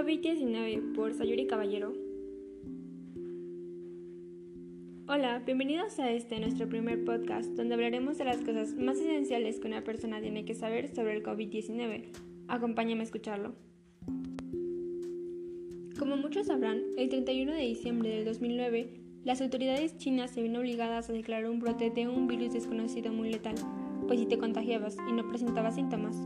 COVID-19 por Sayuri Caballero. Hola, bienvenidos a este nuestro primer podcast donde hablaremos de las cosas más esenciales que una persona tiene que saber sobre el COVID-19. Acompáñame a escucharlo. Como muchos sabrán, el 31 de diciembre del 2009, las autoridades chinas se ven obligadas a declarar un brote de un virus desconocido muy letal, pues si te contagiabas y no presentabas síntomas,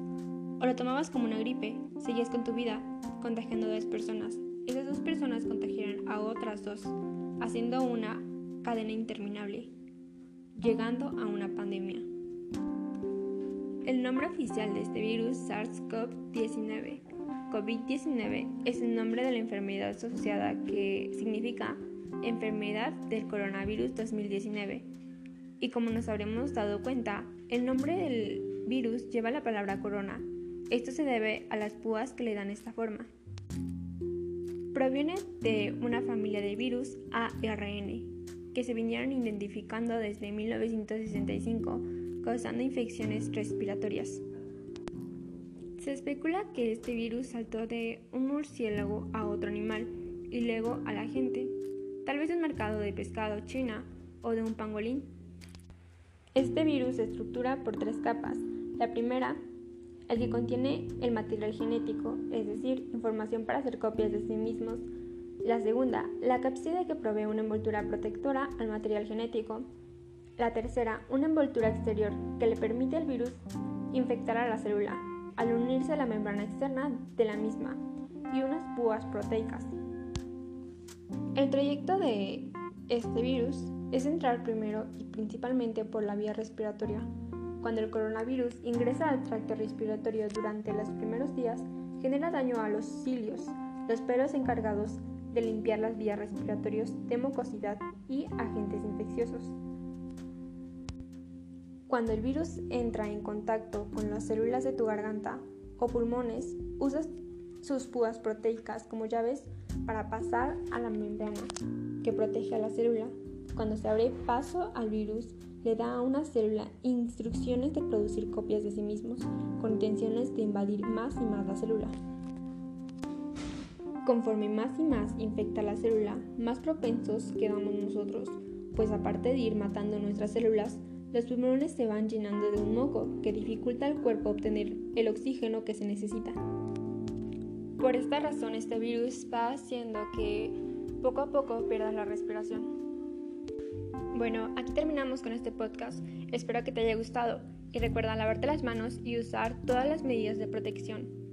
o lo tomabas como una gripe, seguías con tu vida, contagiando a dos personas. Esas dos personas contagiaron a otras dos, haciendo una cadena interminable, llegando a una pandemia. El nombre oficial de este virus SARS-CoV-19 COVID-19 es el nombre de la enfermedad asociada que significa enfermedad del coronavirus 2019. Y como nos habremos dado cuenta, el nombre del virus lleva la palabra corona. Esto se debe a las púas que le dan esta forma. Proviene de una familia de virus ARN, que se vinieron identificando desde 1965, causando infecciones respiratorias. Se especula que este virus saltó de un murciélago a otro animal y luego a la gente, tal vez un mercado de pescado china o de un pangolín. Este virus se estructura por tres capas. La primera, el que contiene el material genético, es decir, información para hacer copias de sí mismos la segunda, la cápside que provee una envoltura protectora al material genético. La tercera, una envoltura exterior que le permite al virus infectar a la célula al unirse a la membrana externa de la misma y unas púas proteicas. El trayecto de este virus es entrar primero y principalmente por la vía respiratoria. Cuando el coronavirus ingresa al tracto respiratorio durante los primeros días, genera daño a los cilios, los pelos encargados de limpiar las vías respiratorias de mucosidad y agentes infecciosos. Cuando el virus entra en contacto con las células de tu garganta o pulmones, usas sus púas proteicas como llaves para pasar a la membrana que protege a la célula. Cuando se abre paso al virus, le da a una célula instrucciones de producir copias de sí mismos con intenciones de invadir más y más la célula. Conforme más y más infecta la célula, más propensos quedamos nosotros, pues aparte de ir matando nuestras células, los pulmones se van llenando de un moco que dificulta al cuerpo obtener el oxígeno que se necesita. Por esta razón este virus va haciendo que poco a poco pierdas la respiración. Bueno, aquí terminamos con este podcast. Espero que te haya gustado y recuerda lavarte las manos y usar todas las medidas de protección.